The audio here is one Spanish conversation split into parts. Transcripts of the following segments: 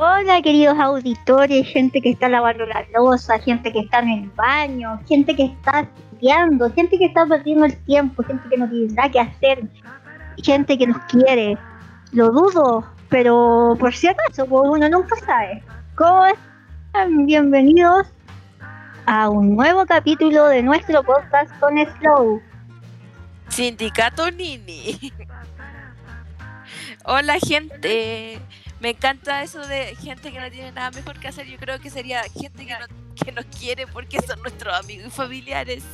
Hola queridos auditores, gente que está lavando la losa, gente que está en el baño, gente que está estudiando, gente que está perdiendo el tiempo, gente que no tiene nada que hacer, gente que nos quiere. Lo dudo, pero por si acaso, pues uno nunca sabe. ¿Cómo están? Bienvenidos a un nuevo capítulo de nuestro podcast con Slow. Sindicato Nini. Hola gente. Me encanta eso de gente que no tiene nada mejor que hacer. Yo creo que sería gente que, no, que nos quiere porque son nuestros amigos y familiares.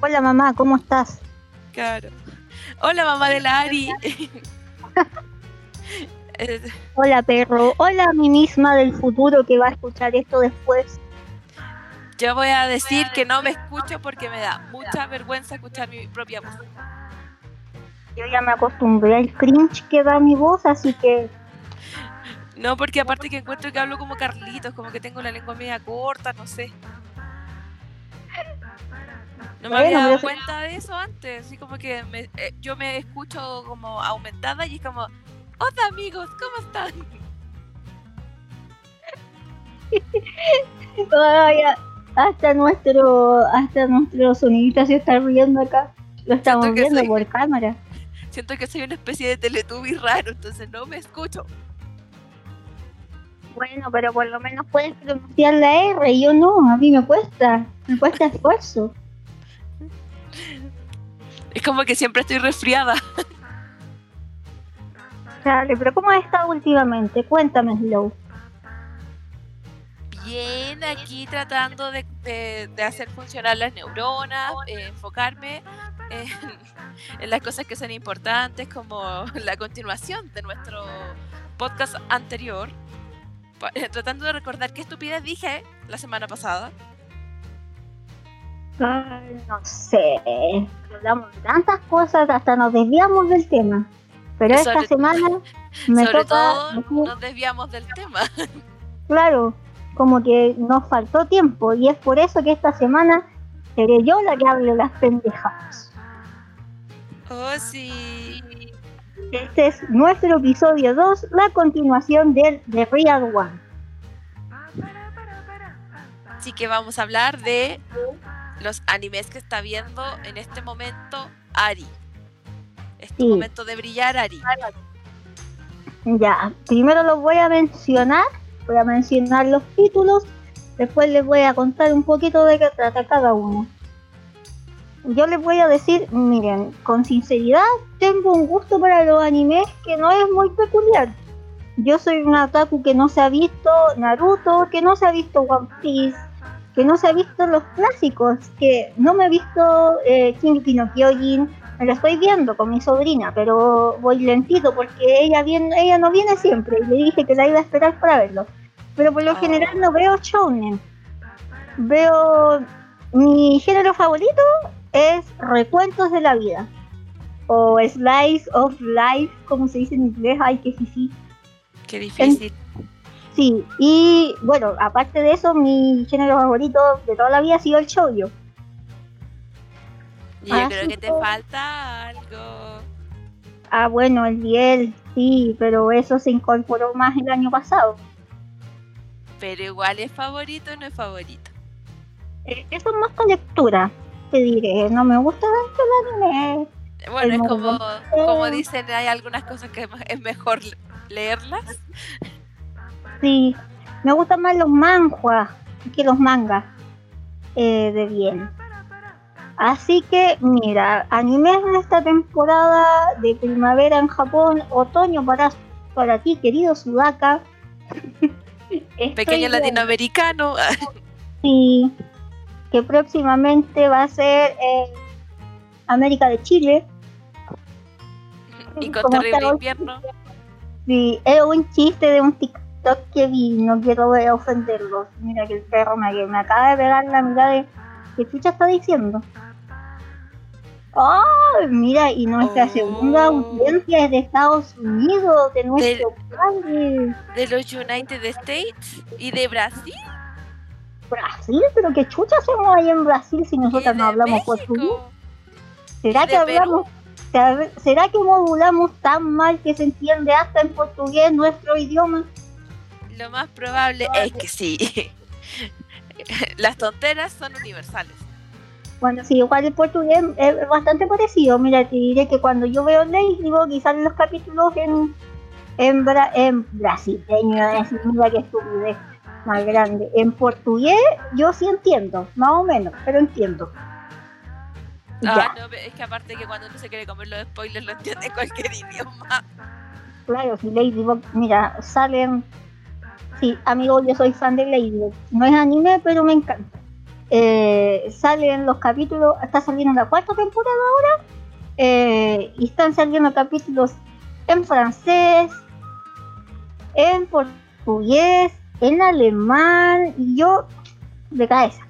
Hola mamá, ¿cómo estás? Claro. Hola mamá de la Ari. Hola perro. Hola a mí misma del futuro que va a escuchar esto después. Yo voy a decir que no me escucho porque me da mucha vergüenza escuchar mi propia voz. Yo ya me acostumbré al cringe que da mi voz, así que. No, porque aparte que encuentro que hablo como Carlitos, como que tengo la lengua media corta, no sé. No me había dado cuenta de eso antes, así como que eh, yo me escucho como aumentada y es como, hola amigos, ¿cómo están? hasta nuestro, hasta nuestro sonidista se está riendo acá. Lo estamos viendo por cámara siento que soy una especie de teletubby raro, entonces no me escucho. Bueno, pero por lo menos puedes pronunciar la R y yo no, a mí me cuesta, me cuesta esfuerzo. Es como que siempre estoy resfriada. Dale, pero ¿cómo has estado últimamente? Cuéntame, Slow. Bien, aquí tratando de, hacer funcionar las neuronas, eh, enfocarme en en las cosas que son importantes, como la continuación de nuestro podcast anterior, eh, tratando de recordar qué estupidez dije la semana pasada. no sé, hablamos de tantas cosas, hasta nos desviamos del tema. Pero esta semana me sobre todo nos desviamos del tema. Claro, como que nos faltó tiempo y es por eso que esta semana seré yo la que hable las pendejadas. Oh, sí. Este es nuestro episodio 2, la continuación del The Real One. Así que vamos a hablar de los animes que está viendo en este momento Ari. Este momento de brillar Ari. Ya, primero los voy a mencionar, voy a mencionar los títulos, después les voy a contar un poquito de qué trata cada uno yo les voy a decir, miren, con sinceridad, tengo un gusto para los animes que no es muy peculiar. Yo soy una otaku que no se ha visto Naruto, que no se ha visto One Piece, que no se ha visto los clásicos, que no me he visto eh, Shingeki no me lo estoy viendo con mi sobrina, pero voy lentito porque ella viene, ella no viene siempre y le dije que la iba a esperar para verlo. Pero por lo ah. general no veo shounen. Veo mi género favorito es Recuentos de la Vida. O Slice of Life, como se dice en inglés. Ay, qué difícil. Qué difícil. sí, y bueno, aparte de eso, mi género favorito de toda la vida ha sido el shoujo. Yo creo que te falta algo. Ah, bueno, el Biel, sí, pero eso se incorporó más el año pasado. Pero igual es favorito o no es favorito. Eh, eso es más con lectura te diré, no me gusta tanto el anime. Bueno, es como, como dicen, hay algunas cosas que es mejor leerlas. Sí, me gustan más los manjuas que los mangas eh, de bien. Así que, mira, animes en esta temporada de primavera en Japón, otoño para, para ti, querido Sudaka. Pequeño latinoamericano. Sí, que próximamente va a ser América de Chile. Y con terrible invierno. Sí, es un chiste de un TikTok que vi, no quiero ofenderlos. Mira que el perro me, me acaba de pegar la mirada de ¿qué chucha está diciendo? ¡Oh! Mira, y nuestra segunda oh. audiencia es de Estados Unidos, de nuestro país. De los United States y de Brasil. Brasil, pero qué chucha hacemos ahí en Brasil si nosotros no hablamos portugués. ¿Será que hablamos? ¿Será que modulamos tan mal que se entiende hasta en portugués nuestro idioma? Lo más probable es que sí. Las tonteras son universales. Bueno, sí, igual el portugués es bastante parecido. Mira, te diré que cuando yo veo Ladybug y salen los capítulos en, en, en brasileño, mira qué estupidez más grande. En portugués yo sí entiendo, más o menos, pero entiendo. Ah, no, es que aparte que cuando uno se quiere comer los spoilers lo entiende cualquier idioma. Claro, si Ladybug, mira, salen... Sí, amigo, yo soy fan de Ladybug. No es anime, pero me encanta. Eh, salen los capítulos, está saliendo la cuarta temporada ahora, eh, y están saliendo capítulos en francés, en portugués, en alemán, y yo de cabeza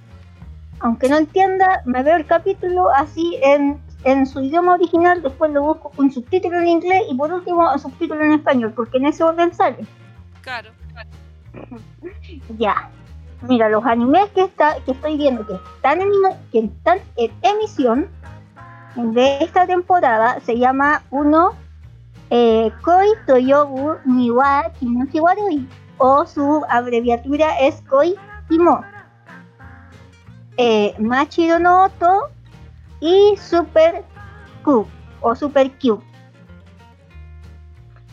aunque no entienda, me veo el capítulo así en, su idioma original, después lo busco con subtítulo en inglés y por último subtítulo en español, porque en ese orden sale. Claro. ya. Mira, los animes que está, que estoy viendo que están en, que están en emisión de esta temporada se llama uno eh, Koi Toyobu Niwa Kimochiwarui o su abreviatura es Koi Kimo eh, Machiro no Oto y Super Q o Super Q.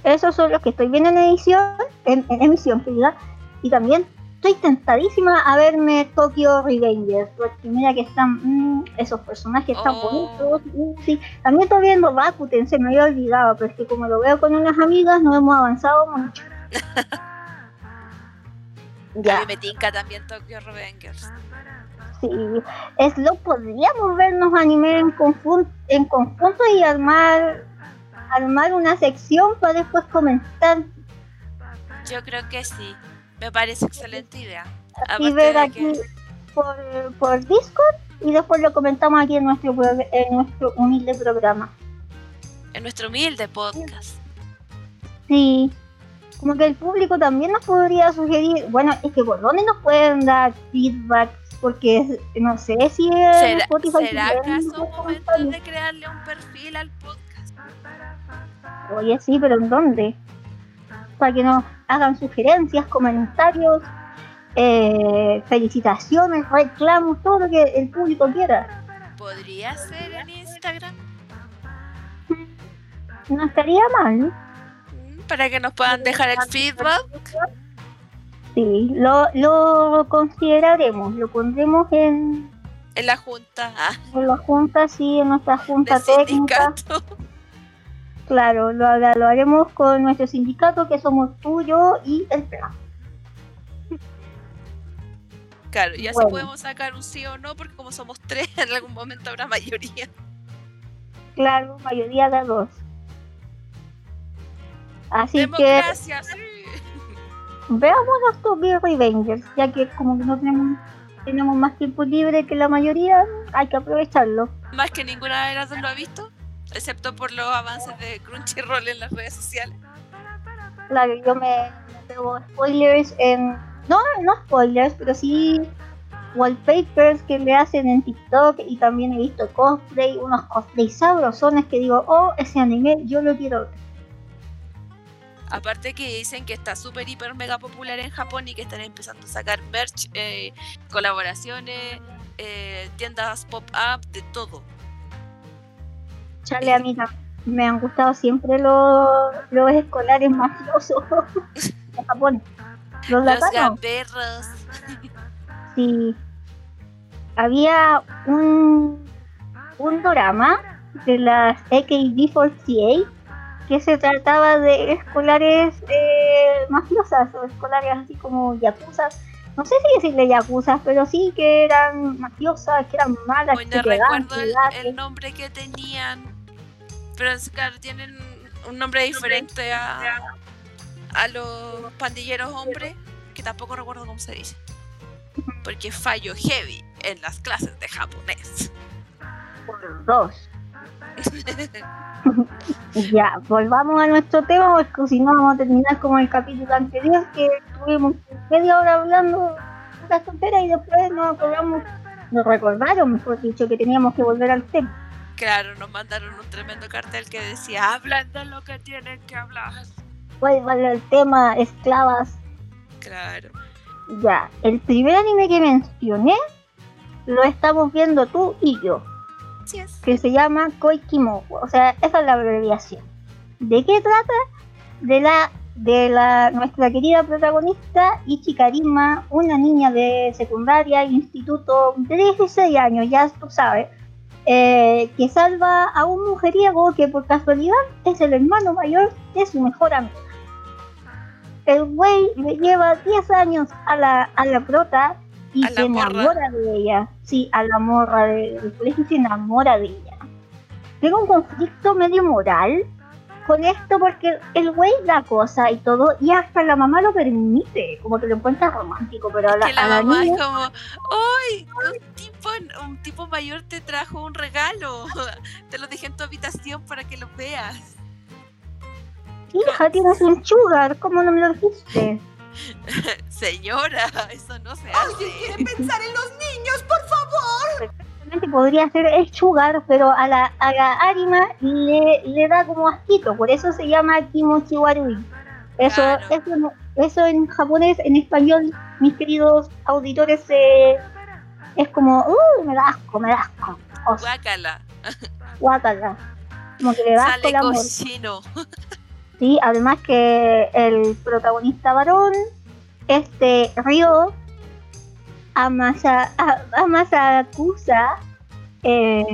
Esos son los que estoy viendo en edición, en, emisión, y también estoy tentadísima a verme Tokyo Revengers, porque mira que están mm, esos personajes están oh. bonitos. Mm, también estoy viendo Bakuten, se me había olvidado, pero es que como lo veo con unas amigas, no hemos avanzado mucho. ya. A me tinca también Tokyo Revengers. Sí, es lo podríamos vernos anime en conjunto, en conjunto y armar armar una sección para después comentar. Yo creo que sí, me parece excelente idea. Y ver aquí por, por Discord y después lo comentamos aquí en nuestro en nuestro humilde programa. En nuestro humilde podcast. Sí. Como que el público también nos podría sugerir, bueno, es que por dónde nos pueden dar feedback porque no sé si ¿Será, ¿será acaso un momento de crearle un perfil al podcast? Oye, sí, pero ¿en dónde? Para que nos hagan sugerencias, comentarios, eh, felicitaciones, reclamos, todo lo que el público quiera. ¿Podría ser en Instagram? No estaría mal. Para que nos puedan dejar el feedback Sí, lo, lo consideraremos, lo pondremos en... En la junta. Ah. En la junta, sí, en nuestra junta técnica. Claro, lo, haremos con nuestro sindicato, que somos tú, yo y el plan. Claro, y así podemos sacar un sí o no, porque como somos tres, en algún momento habrá mayoría. Claro, mayoría de dos. Así Democracia, que veamos los Tokyo Revengers, ya que como que no tenemos, tenemos más tiempo libre que la mayoría, hay que aprovecharlo. Más que ninguna de las dos lo ha visto, excepto por los avances de Crunchyroll en las redes sociales. Claro, yo me, pego spoilers en... No, no spoilers, pero sí wallpapers que le hacen en TikTok y también he visto cosplay, unos cosplay sabrosones que digo, oh, ese anime yo lo quiero ver. Aparte que dicen que está súper, hiper, mega popular en Japón y que están empezando a sacar merch, eh, colaboraciones, eh, tiendas pop-up, de todo. Chale, a mí me han gustado siempre los, los escolares mafiosos de Japón. Los, los Sí. Había un, un drama de las AKB48 que se trataba de escolares eh, mafiosas o escolares así como yakuza. No sé si decirle yakuza, pero sí que eran mafiosas, que eran malas. Hoy no recuerdo el, nombre que tenían, pero claro, tienen un nombre diferente a, a los pandilleros hombres, que tampoco recuerdo cómo se dice. Porque fallo heavy en las clases de japonés. Por dos. ya, volvamos a nuestro tema porque si no vamos a terminar como el capítulo anterior que estuvimos media hora hablando de las tonteras y después nos acordamos, nos recordaron, mejor dicho, que teníamos que volver al tema. Claro, nos mandaron un tremendo cartel que decía, hablan de lo que tienen que hablar. Vuelvan al tema esclavas. Claro. Ya, el primer anime que mencioné lo estamos viendo tú y yo, Así es. que se llama Koikimo. O sea, esa es la abreviación. ¿De qué trata? De la de la nuestra querida protagonista Ichikarima, una niña de secundaria, instituto, de 16 años, ya tú sabes, eh, que salva a un mujeriego que por casualidad es el hermano mayor de su mejor amiga. El güey le lleva 10 años a la, a la prota y se morra. enamora de ella. Sí, a la morra de- del colegio se enamora de ella. Tengo un conflicto medio moral con esto porque el güey da cosa y todo y hasta la mamá lo permite, como que lo encuentra romántico, pero a la, que la a la mamá niña- es como, ¡ay! Un tipo, un tipo mayor te trajo un regalo. Te lo dejé en tu habitación para que lo veas. hija, tienes un sugar, ¿cómo no me lo dijiste? Señora, eso no se hace. pensar en los niños, por favor. Podría ser el sugar, pero a la, a la Arima le, le da como asquito, por eso se llama Kimochi Warui. Eso, Claro. eso, eso en japonés, en español, mis queridos auditores, eh, es como, uy, me da asco, me da asco. O sea, Guácala. guácala. Como que le da asco amor. cochino. Sí, además que el protagonista varón, este Ryo Amasa, a- Amasakusa, eh,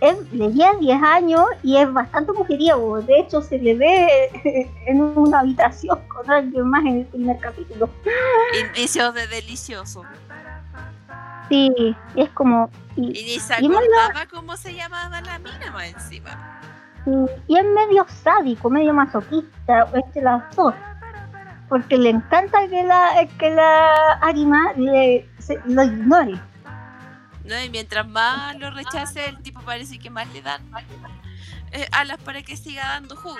es, le lleva 10 años y es bastante mujeriego. De hecho, se le ve en una habitación con alguien más en el primer capítulo. Indicios de delicioso. Sí, es como. Y, Y ni se acordaba cómo se llamaba la mina más encima. y- y es medio sádico, medio masoquista, entre las dos. Porque le encanta que la, que la Arima le, se- lo ignore. ¿no? Y mientras más lo rechace, el tipo parece que más le dan eh, alas para que siga dando jugo.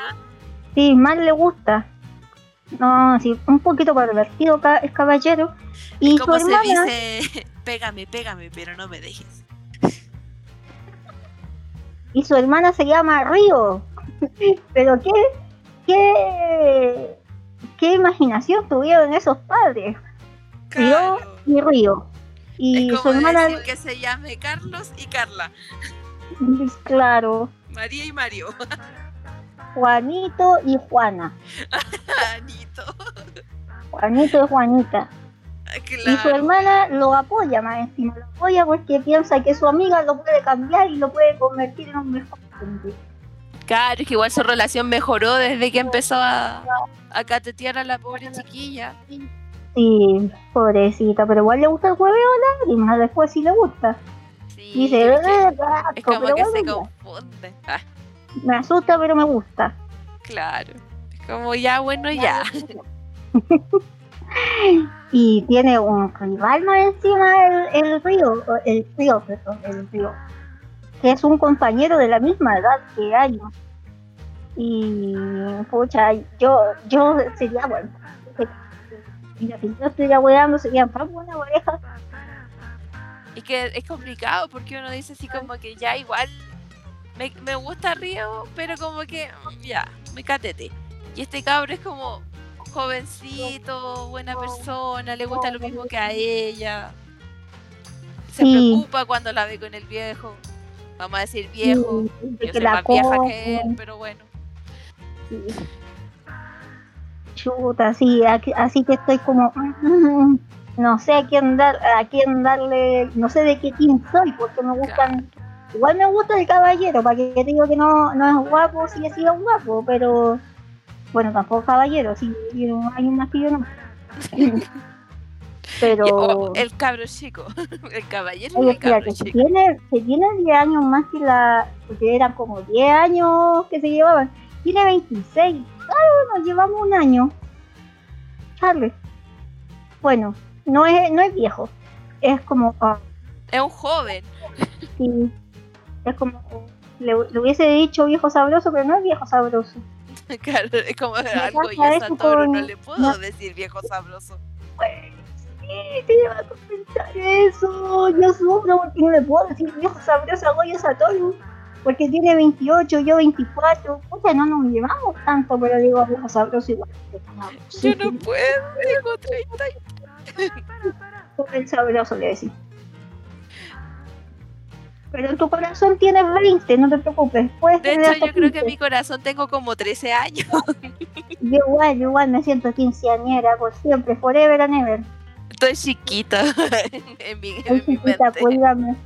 Sí, más le gusta. No, sí, un poquito pervertido el caballero. Y Como se hermana, dice, pégame, pégame, pero no me dejes. y su hermana se llama Río. Pero qué, qué, qué imaginación tuvieron esos padres, Claro. y Río. Y es su hermana, decir que se llame Carlos y Carla. claro, María y Mario. Juanito y Juana. Anito. Juanito y Juanita. Y su hermana lo apoya más encima, lo apoya porque piensa que su amiga lo puede cambiar y lo puede convertir en un mejor hombre. Claro, es que igual su relación mejoró desde que empezó a, a catetear a la pobre chiquilla. Sí, pobrecita, pero igual le gusta el hueveo a lágrimas, después sí le gusta. Sí, Dice, es que- "Eh, es asco", como pero que se confunde. Ah, me asusta, pero me gusta. claro. Es como ya, bueno, ya. Y tiene un rival más encima el, el río, el río, perdón, el río, que es un compañero de la misma edad que años. Y pucha, yo, yo sería bueno. Mira, si yo estuviera weando, sería más buena pareja. Y que es complicado porque uno dice así como que ya igual me, me gusta Río, pero como que ya, me catete. Y este cabro es como jovencito, buena persona, le gusta lo mismo que a ella. Se Sí. preocupa cuando la ve con el viejo. Vamos a decir viejo. De Yo que soy la más vieja que él, pero bueno. Sí. Chuta, sí, así que estoy como, no sé a quién dar, a quién darle, no sé de qué team soy, porque me gustan, igual me gusta el caballero, para que te digo que no, no es guapo, sí ha sido guapo, pero bueno, tampoco caballero, sí, tiene un año más que yo no. Pero, Y- oh, el cabro chico. El caballero y oye, cabro se chico. tiene, se tiene 10 años más que la, porque eran como 10 años que se llevaban, tiene 26, claro, nos llevamos un año. Charles. Bueno, no es, no es viejo, es como, ah, Es un joven. sí, es como, le, le hubiese dicho viejo sabroso, pero no es viejo sabroso. Claro, es como algo y a Satoru no le puedo no. decir viejo sabroso. Te va a comentar eso? Yo sufro porque no le puedo decir viejo sabroso a Goyo Satoru. Porque tiene 28, yo 24. Puta, no nos llevamos tanto, pero digo viejo sabroso igual. Yo no puedo, tengo 30. El sabroso le decís. Pero en tu corazón tienes 20, no te preocupes. Puedes De tener hecho, yo creo que 15. en mi corazón tengo como 13 años. Yo igual, yo igual me siento quinceañera por siempre, forever and ever. Estoy chiquita en mi, en mi chiquita, cuídame.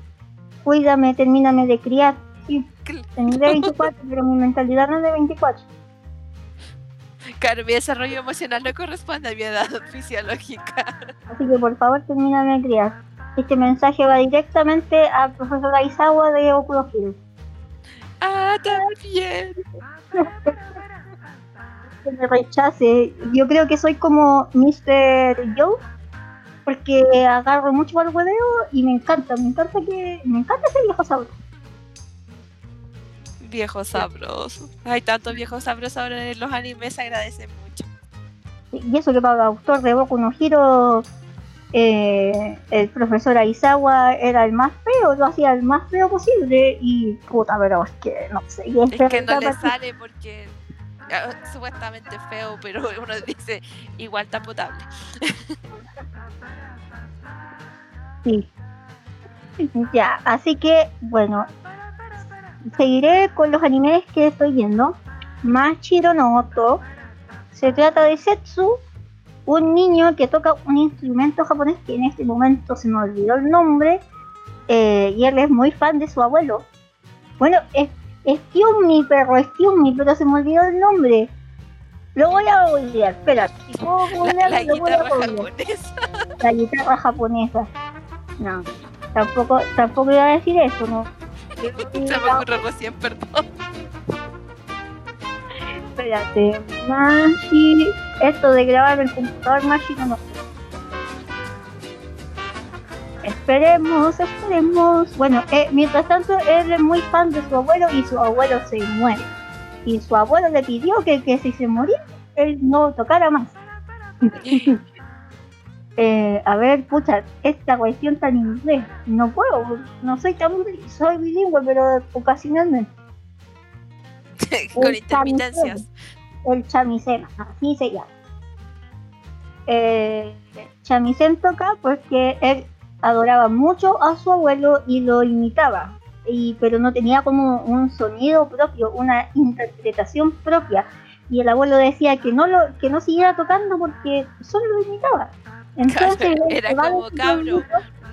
Cuídame, termíname de criar. Sí, tendré 24, pero mi mentalidad no es de 24. Claro, mi desarrollo emocional no corresponde a mi edad fisiológica. Así que por favor, termíname de criar. Este mensaje va directamente al profesor Aizawa de Okuro Hill. Ah, también. Que me rechace. Yo creo que soy como Mr. Joe. Porque agarro mucho el hueveo y me encanta, me encanta que. Me encanta ese viejo sabroso. Viejo sabroso. Hay tantos viejos sabrosos ahora en los animes, se agradece mucho. Y eso que para el autor de Boku no Hiro, eh, el profesor Aizawa era el más feo, lo hacía el más feo posible. Y puta, pero es que no sé. Y Es que no le sale porque supuestamente feo, pero uno dice igual está potable. Sí. Ya, así que, bueno, seguiré con los animes que estoy viendo. Machiro no. Se trata de Setsu, un niño que toca un instrumento japonés que en este momento se me olvidó el nombre. eh, y él es muy fan de su abuelo. Bueno, es excuse me, perro, excuse me, pero se me olvidó el nombre. Lo voy a olvidar, espera. Si puedo La, googlearlo, la lo voy a guitarra googlear japonesa. la guitarra japonesa. No, tampoco, tampoco iba a decir eso, ¿no? Se me ocurrió recién, perdón. Espérate, Mashi, esto de grabar en el computador Mashi no Esperemos, esperemos. Bueno, eh, mientras tanto, él es muy fan de su abuelo y su abuelo se muere. Y su abuelo le pidió que, que si se moría, él no tocara más. Eh, a ver, pucha, esta cuestión tan inglés. No puedo, no soy tan soy bilingüe, pero ocasionalmente. Con intermitencias. El chamisén, así se llama. Eh, chamisén toca porque él adoraba mucho a su abuelo y lo imitaba, y, pero no tenía como un sonido propio, una interpretación propia. Y el abuelo decía que no lo que no siguiera tocando porque solo lo imitaba. Entonces, Claro, era como, cabro.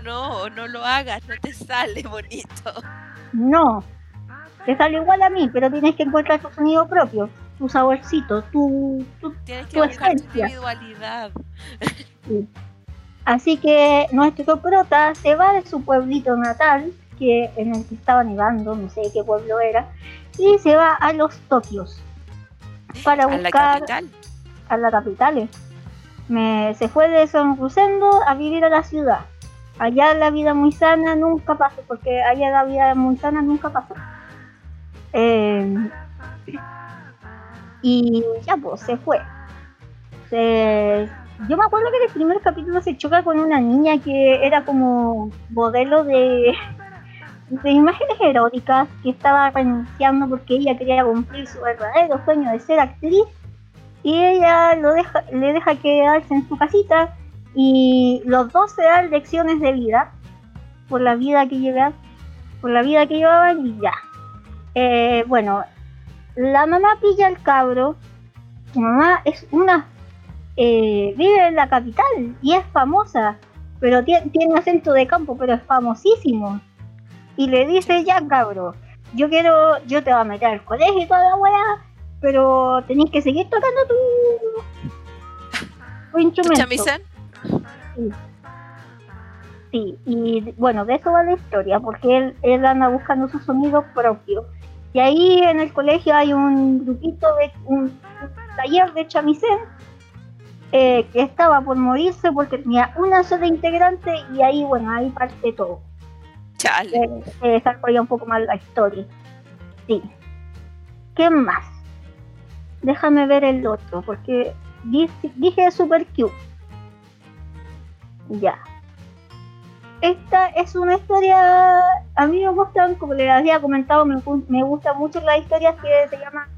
No, no lo hagas, no te sale bonito. No, te sale igual a mí, pero tienes que encontrar tu sonido propio, tu saborcito, tu, tu Tienes que Tu buscar tu esencia. individualidad. Así que nuestro prota se va de su pueblito natal, que en el que estaba nevando, no sé qué pueblo era, y se va a los Tokios para A la buscar capital. a la capital. Me, se fue de San Rosendo a vivir a la ciudad. Allá la vida muy sana nunca pasa, porque allá la vida muy sana nunca pasa. Eh, y ya pues, se fue. Se- yo me acuerdo que en el primer capítulo se choca con una niña que era como modelo de, de imágenes eróticas que estaba renunciando porque ella quería cumplir su verdadero sueño de ser actriz y ella lo deja, le deja quedarse en su casita y los dos se dan lecciones de vida por la vida que llevan, por la vida que llevaban y ya. Eh, bueno, la mamá pilla al cabro, su mamá es una eh, vive en la capital y es famosa, pero tie- tiene acento de campo, pero es famosísimo. Y le dice, ya cabro, yo quiero, yo te voy a meter al colegio y toda la weá, pero tenés que seguir tocando tu, tu ¿Tu instrumento. chamisén? Sí, y bueno, de eso va la historia, porque él, él anda buscando su sonido propio. Y ahí en el colegio hay un grupito de un taller de chamisén eh, que estaba por morirse porque tenía una sola integrante y ahí, bueno, ahí parte todo. Chale. Eh, desarrolla un poco más la historia. Sí. ¿Qué más? Déjame ver el otro, porque dije, dije Super Q. Ya. Esta es una historia, a mí me gustan, como les había comentado, me, me gustan mucho las historias que se llaman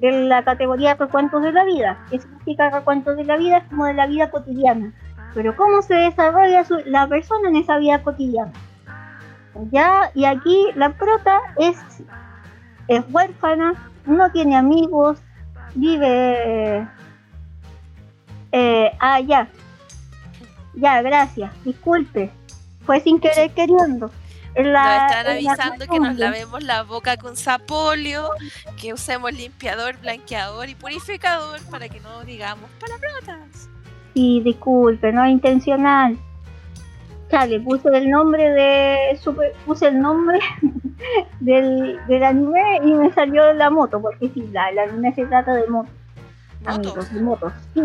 de la categoría recuentos de la vida. ¿Qué significa recuentos de la vida? Es como de la vida cotidiana. Pero cómo se desarrolla su- la persona en esa vida cotidiana. Ya, y aquí la prota es, es huérfana, no tiene amigos, vive... Eh, ah, ya. Ya, gracias. Disculpe. Fue sin querer queriendo. La- nos están avisando que nos lavemos la boca con sapolio, que usemos limpiador, blanqueador y purificador para que no digamos palabrotas. Sí, disculpe, no es intencional. Ya, le puse el nombre de super, puse el nombre del, del anime y me salió la moto, porque sí, la, el anime se trata de motos, amigos, de motos, sí.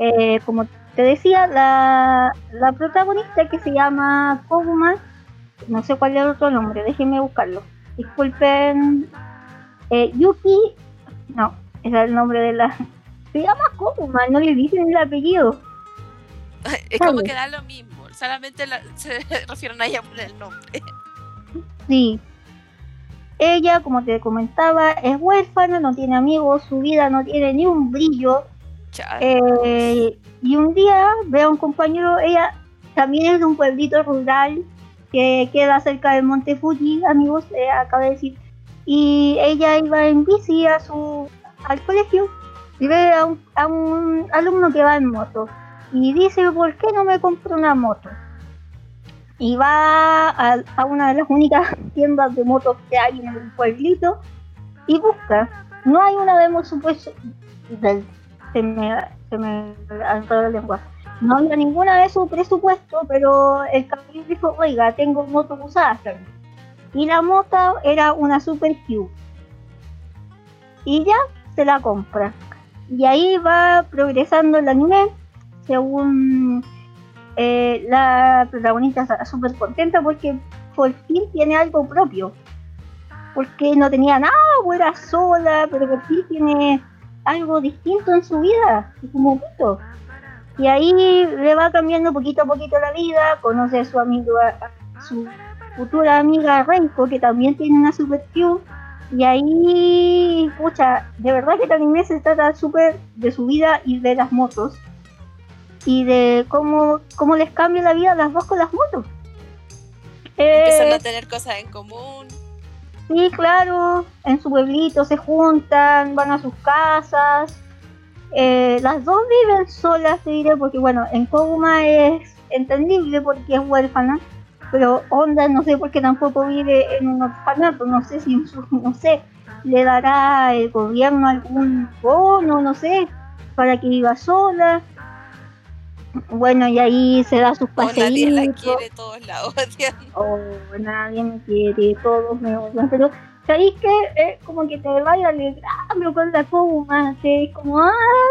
Eh, como te decía, la, la protagonista que se llama Koguma, no sé cuál es el otro nombre, déjenme buscarlo. Disculpen, eh, Yuki, no, ese es el nombre de la... Se llama Koguma, no le dicen el apellido. Es como que da lo mismo, solamente la- se refieren a ella por el nombre. Sí. Ella, como te comentaba, es huérfana, no tiene amigos, su vida no tiene ni un brillo. Eh, y un día ve a un compañero, ella también es de un pueblito rural que queda cerca del Monte Fuji, amigos, eh, acaba de decir. Y ella iba en bici a su, al colegio y ve a un, a un alumno que va en moto. Y dice, ¿por qué no me compro una moto? Y va a, a una de las únicas tiendas de motos que hay en el pueblito y busca. No hay una demo supuesto se me, se me la lengua. No había ninguna de su presupuesto, pero el caballero dijo, oiga, tengo moto usada. Y la moto era una Super Q. Y ya se la compra. Y ahí va progresando el anime, según eh, la protagonista está súper contenta porque por fin tiene algo propio. Porque no tenía nada, o era sola, pero por fin tiene algo distinto en su vida, como poquito. Y ahí le va cambiando poquito a poquito la vida, conoce a su amigo, a su futura amiga Reiko, que también tiene una super Q. Y ahí, pucha, de verdad que el anime se trata súper de su vida y de las motos. Y de cómo, cómo les cambia la vida a las dos con las motos. Empiezan Eh, a tener cosas en común. Sí, claro, en su pueblito se juntan, van a sus casas. Eh, las dos viven solas, te diré, porque bueno, en Koguma es entendible porque es huérfana, pero Onda no sé por qué tampoco vive en un orfanato, no sé si no sé, le dará el gobierno algún bono, no sé, para que viva sola. Bueno, y ahí se da sus O nadie la paseitos. quiere, todos la odian. Oh, nadie me quiere, todos me odian, pero ¿sabéis que eh, como que te vaya alegrando con la coma? Te como, ah,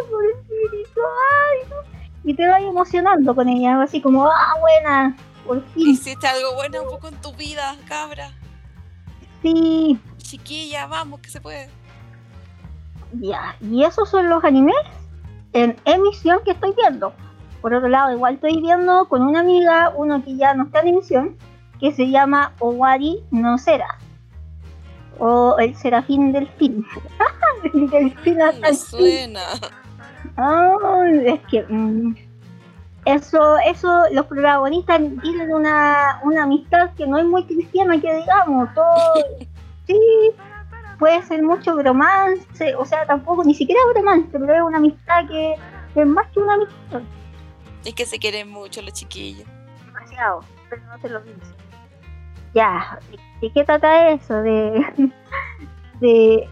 pobrecito, ay, no", y te vaya emocionando con ella, así como, ah, buena, por fin, Hiciste algo bueno un poco en tu vida, cabra. sí, Chiquilla, vamos, que se puede. ya, y esos son los animes en emisión que estoy viendo. Por otro lado, igual estoy viendo con una amiga uno que ya no está en emisión, que se llama Owari no Sera. O el serafín del fin. el delfín hasta el suena. Ay, es que mm, eso, eso, los protagonistas tienen una, una amistad que no es muy cristiana, que digamos, todo, sí, puede ser mucho bromance, o sea, tampoco, ni siquiera bromance, pero es una amistad que, que es más que una amistad, Es que se quieren mucho los chiquillos. demasiado, pero no te lo dice. Ya, ¿de, qué trata eso? De, de,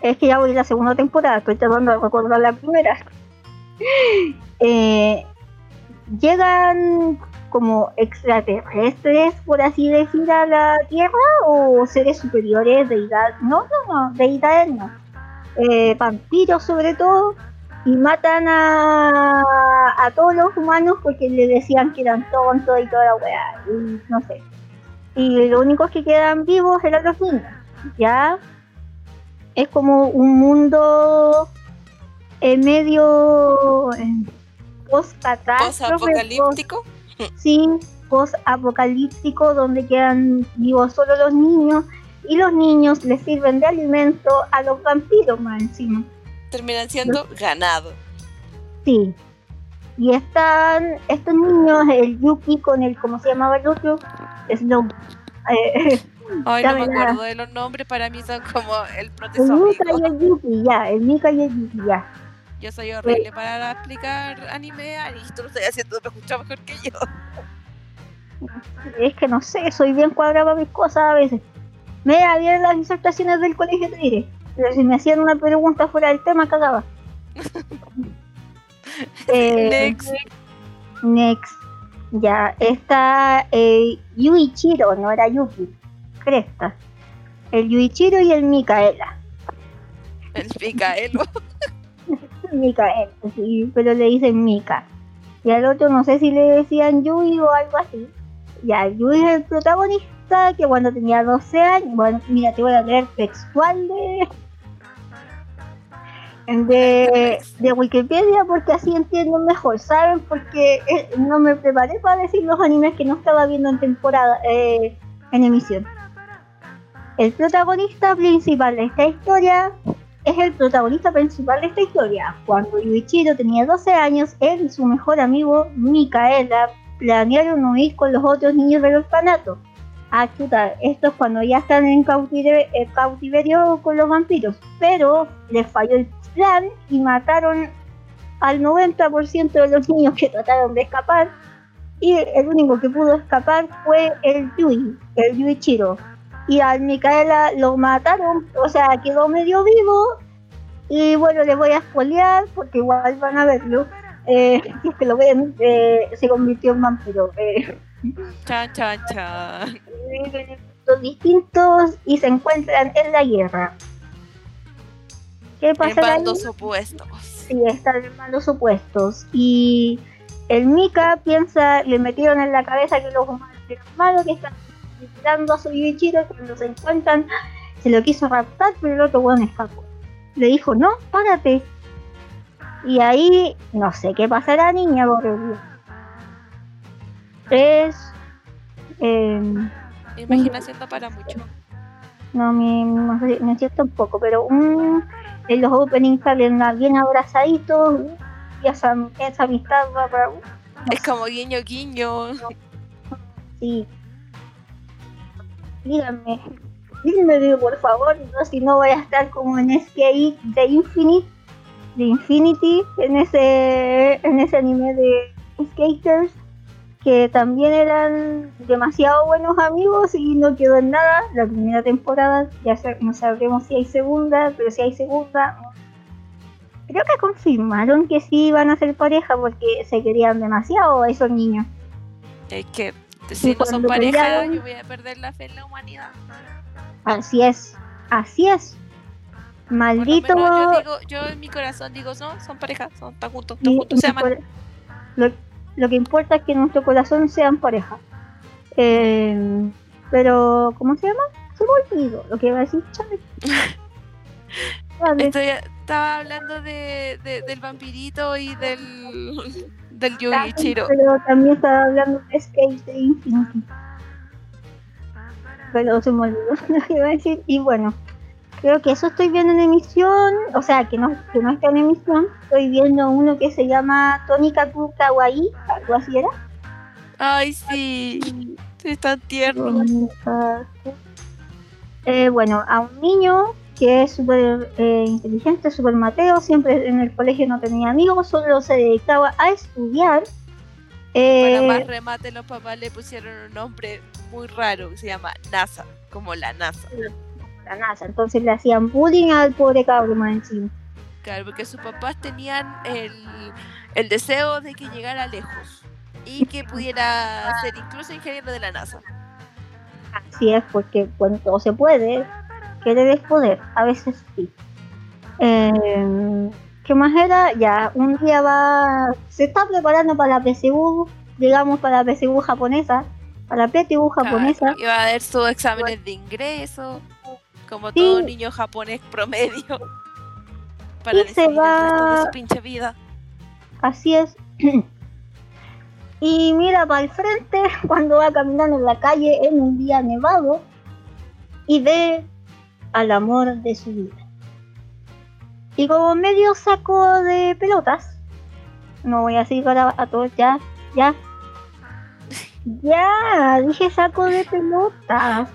es que ya voy a la segunda temporada, estoy tratando de recordar la primera. Eh, llegan como extraterrestres, por así decir, a la Tierra o seres superiores, deidades, no, no, no, deidades no, eh, vampiros sobre todo, y matan a, a todos los humanos porque le decían que eran tontos y toda la weá, y no sé. Y los únicos que quedan vivos eran los niños, ¿ya? Es como un mundo en medio. Post-apocalíptico. Sí, post-apocalíptico, donde quedan vivos solo los niños y los niños les sirven de alimento a los vampiros más encima. Terminan siendo ganado. Sí. Y están estos niños, el Yuki con el, ¿cómo se llamaba el otro? Snow. Eh, Ay, no me la- acuerdo de los nombres, para mí son como el el proteso Mika y el Yuki, ya, el Mika y el Yuki, ya. Yo soy horrible para explicar anime, y tú lo estás haciendo mucho mejor que yo. Es que no sé, soy bien cuadrada para mis cosas a veces. Me bien las disertaciones del colegio, te diré. Pero si me hacían una pregunta fuera del tema, cagaba. Eh, Next. Next. Ya, está eh, Yuichiro, no era Yuki. Cresta. El Yuichiro y el Micaela. El Micaelo. Micaela, sí, pero le dicen Mika. Y al otro no sé si le decían Yui o algo así. Ya, Yui es el protagonista que cuando tenía 12 años, bueno, mira, te voy a leer textual de, de, de Wikipedia porque así entiendo mejor, ¿saben? Porque eh, no me preparé para decir los animes que no estaba viendo en temporada, eh, en emisión. El protagonista principal de esta historia es el protagonista principal de esta historia. Cuando Yuichiro tenía 12 años, él y su mejor amigo Mikaela planearon huir con los otros niños del orfanato. Ah, chuta, esto es cuando ya están en cautiverio, cautiverio con los vampiros. Pero les falló el plan y mataron al 90% de los niños que trataron de escapar. Y el único que pudo escapar fue el Yui, el Yuichiro. Y al Micaela lo mataron, o sea, quedó medio vivo. Y bueno, les voy a spoilear porque igual van a verlo. Eh, si es que lo ven, eh, se convirtió en vampiro. Eh, chan. viven en mundos distintos y se encuentran en la guerra. ¿Qué En pasa ahí? bandos opuestos. Sí, están en malos opuestos. Y el Mika piensa, le metieron en la cabeza que los humanos eran malos, que están visitando a su Yuichiro cuando se encuentran, se lo quiso raptar, pero el otro weón escapó. Le dijo, no, párate. Y ahí, no sé qué pasará, niña, porque es... em, Imaginación no para mucho. no me, me, me siento un poco, pero un, en los openings salen bien abrazaditos y esa, esa amistad va para... Es como guiño, guiño. Sí. Díganme, díganme por favor, no, si no voy a estar como en SKI de Infinite, de Infinity, en ese, en ese anime de skaters, que también eran demasiado buenos amigos y no quedó en nada. La primera temporada, ya no sabremos si hay segunda, pero si hay segunda, creo que confirmaron que sí iban a ser pareja porque se querían demasiado esos niños. Es que si no son pareja, pelearon- yo voy a perder la fe en la humanidad. Así es, así es. Maldito. yo digo, yo en mi corazón digo, no, son pareja, son están juntos, están juntos, se aman. Lo, lo que importa es que nuestro corazón sean pareja. Eh, pero, ¿cómo se llama? Se me olvidó lo que iba a decir. Vale. Estoy, estaba hablando de, de- del vampirito y del del Ah, Yuichiro. Pero también estaba hablando de Skate de Infinity. Pero se me olvidó lo que iba a decir. Y bueno, creo que eso estoy viendo en emisión. O sea, que no, que no está en emisión. Estoy viendo uno que se llama Tonikaku Kawaii. Algo así era. Ay, sí. Es tan tierno. Tónica- Eh, bueno, a un niño que es súper eh, inteligente, súper mateo, siempre en el colegio no tenía amigos, solo se dedicaba a estudiar. Eh, Para más remate, los papás le pusieron un nombre muy raro que se llama NASA, como la NASA. La NASA, entonces le hacían bullying al pobre cabrón más encima. Claro, porque sus papás tenían el, el deseo de que llegara lejos y que pudiera ser incluso ingeniero de la NASA. Así es, porque cuando todo se puede, querer es poder, a veces sí. Eh, ¿Qué más era? Ya, un día va, se está preparando para la PSU, digamos para la PSU japonesa, para la PTU japonesa. Claro, iba a dar sus exámenes de ingreso, como Sí. todo niño japonés promedio, para Y se va- su pinche vida. Así es, y mira para el frente cuando va caminando en la calle en un día nevado y ve al amor de su vida. Y como medio saco de pelotas, no voy a decir ahora a todos, ya, ya, ya, dije saco de pelotas.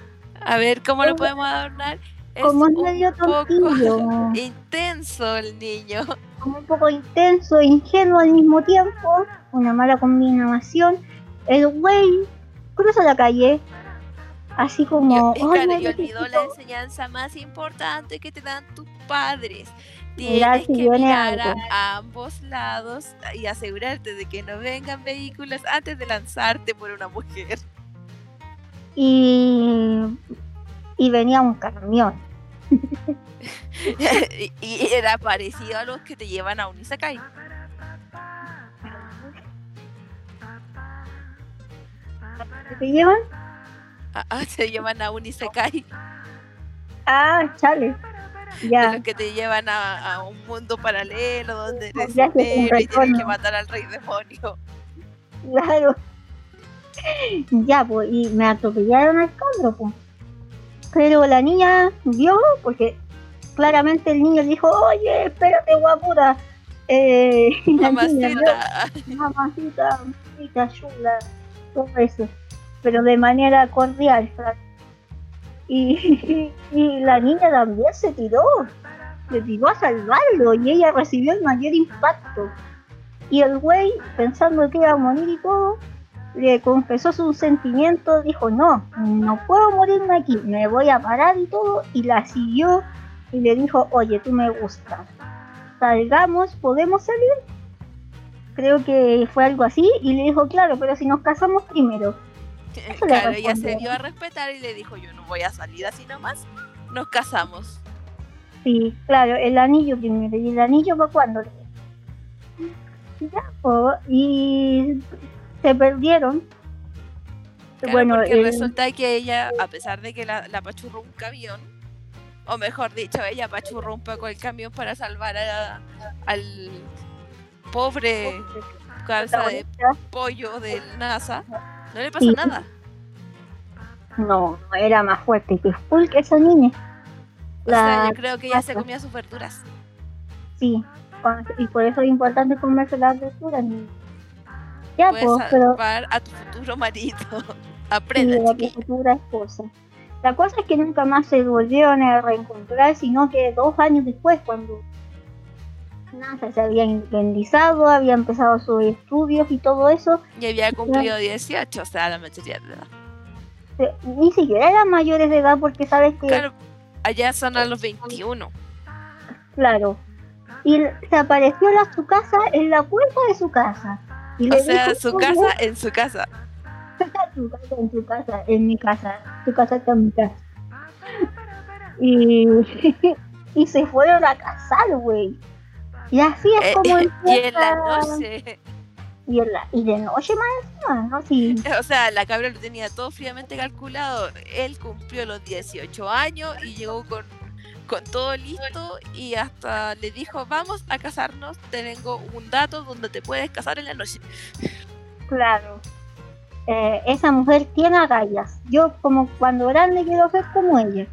A ver, ¿cómo lo podemos adornar? Es como es medio tontillo. intenso el niño. Como un poco intenso e ingenuo al mismo tiempo. Una mala combinación. El güey cruza la calle. Así como. Y, claro, y olvidó la enseñanza más importante que te dan tus padres. Tienes que mirar a ambos lados y asegurarte de que no vengan vehículos antes de lanzarte por una mujer. Y, y venía un camión. y era parecido a los que te llevan a un Isekai. ¿Te llevan? Ah, ah, se llevan a un Isekai. Ah, chale. Ya. los que te llevan a, un mundo paralelo donde eres y tienes que matar al rey demonio. Claro. Ya, pues, y me atropellaron al cabro, pues. Pero la niña vio, porque claramente el niño dijo, oye, espérate, guapura. Eh, mamacita. mamacita, mamacita, chula, todo eso. Pero de manera cordial, y, y la niña también se tiró, se tiró a salvarlo y ella recibió el mayor impacto. Y el güey, pensando que iba a morir y todo, le confesó sus sentimientos, dijo, no, no puedo morirme aquí, me voy a parar y todo, y la siguió y le dijo, oye, tú me gustas, salgamos, podemos salir. Creo que fue algo así, y le dijo, claro, pero si nos casamos primero. claro, ella se dio a respetar y le dijo, yo no voy a salir así nomás, nos casamos. Sí, claro, el anillo primero, y el anillo fue cuando... Ya, y se perdieron. bueno, porque resulta que ella, a pesar de que la, la pachurró un camión, o mejor dicho, ella pachurró un poco el camión para salvar al pobre cabeza de pollo del NASA, no le pasó nada. No, era más fuerte que Hulk esa niña. La... yo creo que ella se comía sus verduras. Sí, y por eso es importante comerse las verduras. Ya, Puedes pues, salvar a tu futuro marido. Aprende, sí, a tu futura esposa. La cosa es que nunca más se volvieron a reencontrar, sino que dos años después, cuando NASA se había independizado, había empezado sus estudios y todo eso. Y había cumplido 18, o sea, la mayoría de edad. Ni siquiera eran mayores de edad porque sabes que... Claro, allá son a los 21. Claro. Y se apareció a su casa en la puerta de su casa. O sea, su casa en su casa. su casa en su casa, en mi casa. Su casa está en mi casa. Y, y se fueron a casar, güey. Y así es eh, como y en la noche. Y, en la, y de noche más ¿no? Sí. O sea, la cabra lo tenía todo fríamente calculado. Él cumplió los 18 años y llegó con, con todo listo y hasta le dijo, vamos a casarnos, tengo un dato donde te puedes casar en la noche. Claro. Eh, esa mujer tiene agallas. Yo como cuando grande quiero ser como ella.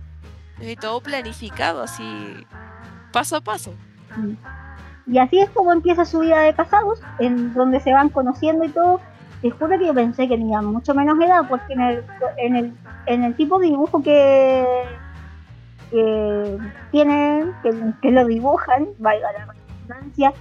Y todo planificado, así paso a paso. Mm. Y así es como empieza su vida de casados, en donde se van conociendo y todo. Te juro que yo pensé que tenían mucho menos edad, porque en el, en el, en el tipo de dibujo que, que tienen, que, lo dibujan, valga la redundancia,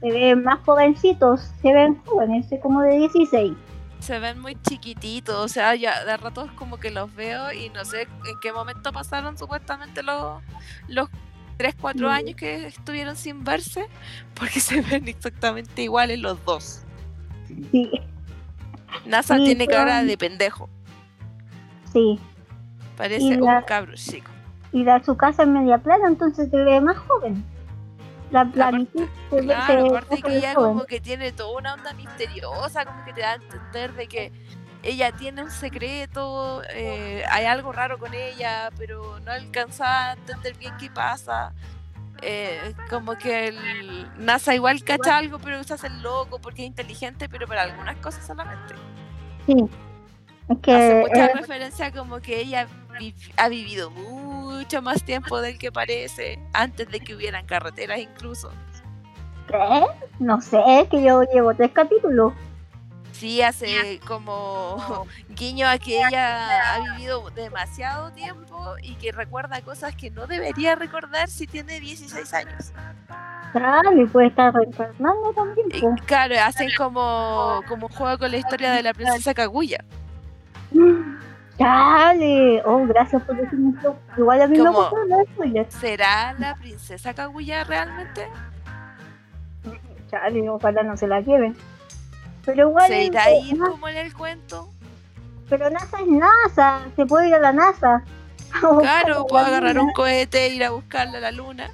se ven más jovencitos, se ven jóvenes, como de 16 se ven muy chiquititos, o sea, ya de ratos como que los veo y no sé en qué momento pasaron supuestamente los, los 3, 4 años que estuvieron sin verse, porque se ven exactamente iguales los dos. Sí. NASA tiene cara de pendejo. Sí. Parece un cabro chico. Y da su casa en media plana, entonces se ve más joven. La planitud aparte, claro, aparte que ella como que tiene toda una onda misteriosa, como que te da a entender de que ella tiene un secreto, eh, hay algo raro con ella, pero no alcanza a entender bien qué pasa. eh, como que el NASA igual cacha algo, pero se hace el loco porque es inteligente, pero para algunas cosas solamente. Sí. Es Hace que mucha eh, referencia como que ella vi- ha vivido mucho más tiempo del que parece, antes de que hubieran carreteras incluso. ¿qué? No sé, es que yo llevo tres capítulos. Sí, hace como guiño a que ella ha vivido demasiado tiempo y que recuerda cosas que no debería recordar si tiene 16 años. Dale, puede estar reencarnando también. Y pues. claro, hacen como, como un juego con la historia de la princesa Kaguya. Dale, oh, gracias por decirme esto. Igual a mí me gustó la spoiler. ¿Será la princesa Kaguya realmente? Dale, ojalá no se la lleven. Pero igual. ¿Se irá a ir ah, como en el cuento? Pero NASA es NASA, se puede ir a la NASA. Claro, puedo agarrar luna. un cohete e ir a buscarla a la luna.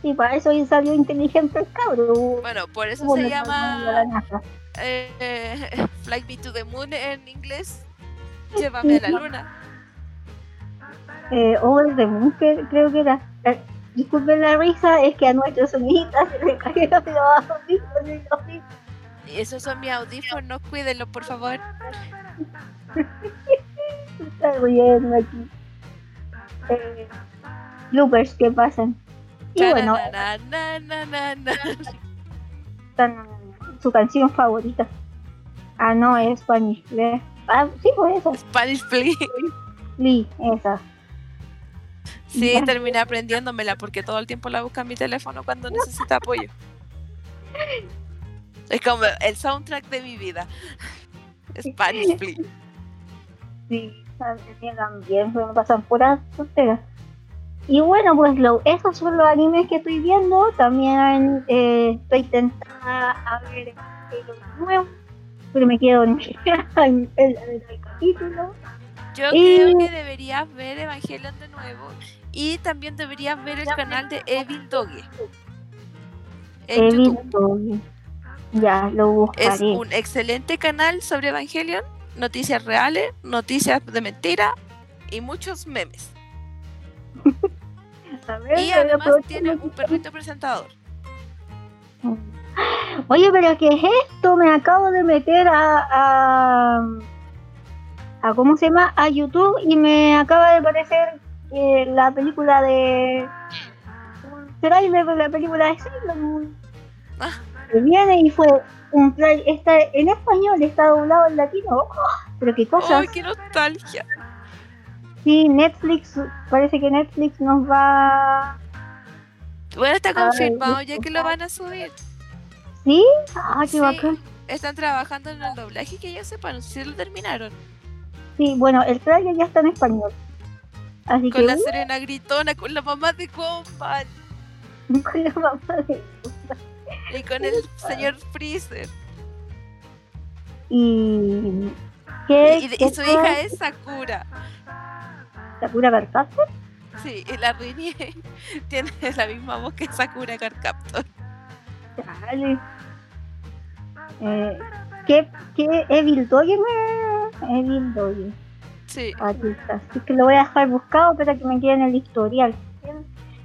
Sí, para eso hoy salió inteligente el cabro. Bueno, por eso ¿Cómo se llama eh, Flight Me to the Moon en inglés. Llévame a la luna. Eh, Over the Moon, que- creo que era. Eh, disculpen la risa, es que a nuestros soniditas se le cayeron los audífonos esos son mis audífonos, cuídenlos por favor. Está riendo aquí. Eh, bloopers que pasan. Y bueno, su canción favorita. Ah, no, es Spanish. Ah, sí, pues esa. Spanish Flea. Lee, esa. Sí, Ya. terminé aprendiéndomela porque todo el tiempo la busca en mi teléfono cuando necesita apoyo. Es como el soundtrack de mi vida. Spanish Flea. Sí, también me pasan puras tonteras. Y bueno, pues lo, esos son los animes que estoy viendo. También eh, estoy tentada a ver el nuevo, pero me quedo en en el, en el capítulo. Yo Y- creo que deberías ver Evangelion de nuevo y también deberías ver el canal de Evil He YouTube. visto, ya, lo Es buscaré. un excelente canal sobre Evangelion, noticias reales, noticias de mentira y muchos memes. Ver, Y además tiene un perrito presentador. Oye, pero ¿qué es esto? Me acabo de meter a, a, a ¿cómo se llama? A YouTube y me acaba de aparecer eh, la película de trailer de la película de Sailor Moon. Ah. Que viene y fue un trailer, está en español, está doblado en latino. ¡Oh! pero qué cosas. ¡Ay, qué nostalgia! Sí, Netflix, parece que Netflix nos va. Bueno, está confirmado ya que lo van a subir. ¿Sí? Ah, qué Sí. bacán. Están trabajando en el doblaje que yo sepa, no sé si lo terminaron. Sí, bueno, el trailer ya está en español. Así Con que la uh, Serena Gritona, con la mamá de Combat con la mamá de y con el señor Freezer. Y. ¿Qué? Y, y- su hija es Sakura. ¿Sakura Cardcaptor? Sí, y la Rini tiene la misma voz que Sakura Cardcaptor. Dale. Eh, ¿Qué? ¿Qué? ¿Evil Doggy? me- Evil Doggy. Sí, Aquí está. Así que lo voy a dejar buscado para que me quede en el historial.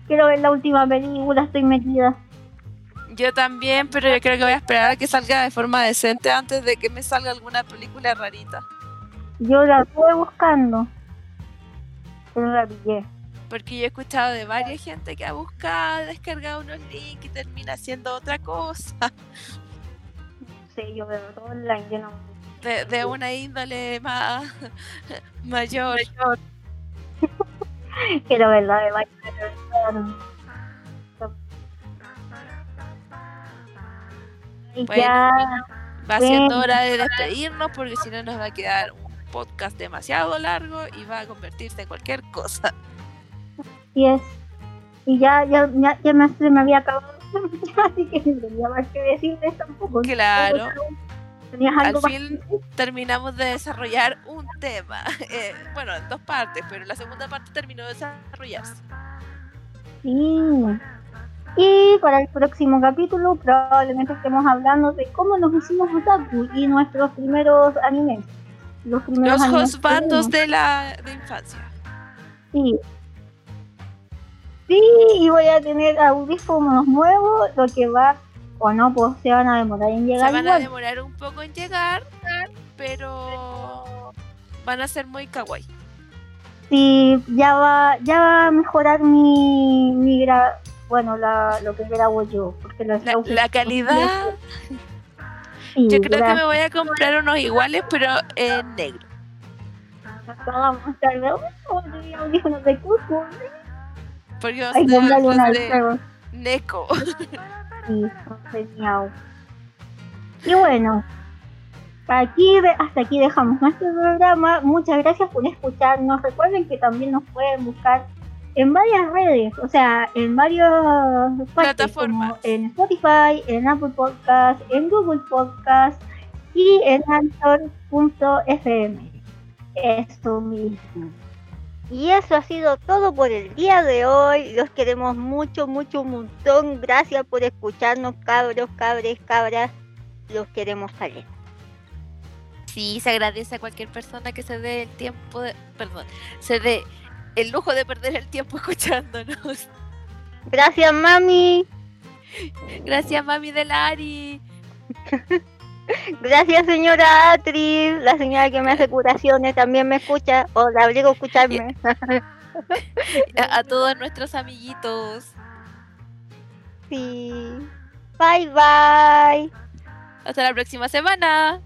Quiero ver la última película, estoy metida. yo también, pero yo creo que voy a esperar a que salga de forma decente antes de que me salga alguna película rarita. Yo la estuve buscando. Pero no la pillé. Porque yo he escuchado de varias gente que ha buscado, descargado unos links y termina haciendo otra cosa. Sé, yo veo todo online, yo no. De, de una índole más mayor. Quiero ver la de Bueno, ya. Va siendo hora de despedirnos porque si no nos va a quedar un podcast demasiado largo y va a convertirse en cualquier cosa. Así es. Y ya, ya, ya, ya me, se me había acabado. Así que no tenía más que decirles tampoco. Claro. ¿Tenías Al más? fin terminamos de desarrollar un tema. Eh, bueno, en dos partes, pero la segunda parte terminó de desarrollarse. Sí. Y para el próximo capítulo probablemente estemos hablando de cómo nos hicimos otaku y nuestros primeros animes. Los primeros Los animes de la de infancia. Sí. Sí, y voy a tener audífonos nuevos, lo que va, o no, pues se van a demorar en llegar. Se van a demorar un poco en llegar, pero van a ser muy kawaii. Sí, ya va, ya va a mejorar mi, mi gra- bueno, la, lo que grabo yo, porque La, calidad, Sí, yo creo que me voy a comprar unos iguales, pero en negro. Vamos a estar de audífonos de Cusco. Porque Ay, póngale una de. Neko. Sí, genial. Y bueno, aquí de- hasta aquí dejamos nuestro programa. Muchas gracias por escucharnos. Recuerden que también nos pueden buscar en varias redes, o sea, en varias Plataformas. en Spotify, en Apple Podcast, en Google Podcast y en Anchor.fm. Eso mismo. Y eso ha sido todo por el día de hoy. Los queremos mucho, mucho, un montón. Gracias por escucharnos, cabros, cabres, cabras. Los queremos salir. Sí, se agradece a cualquier persona que se dé el tiempo de, perdón, se dé el lujo de perder el tiempo escuchándonos. Gracias, mami. Gracias, mami de Lari. Gracias, señora Atris. La señora que me hace curaciones también me escucha. O la obligo a escucharme. A, a todos nuestros amiguitos. Sí. Bye, bye. Hasta la próxima semana.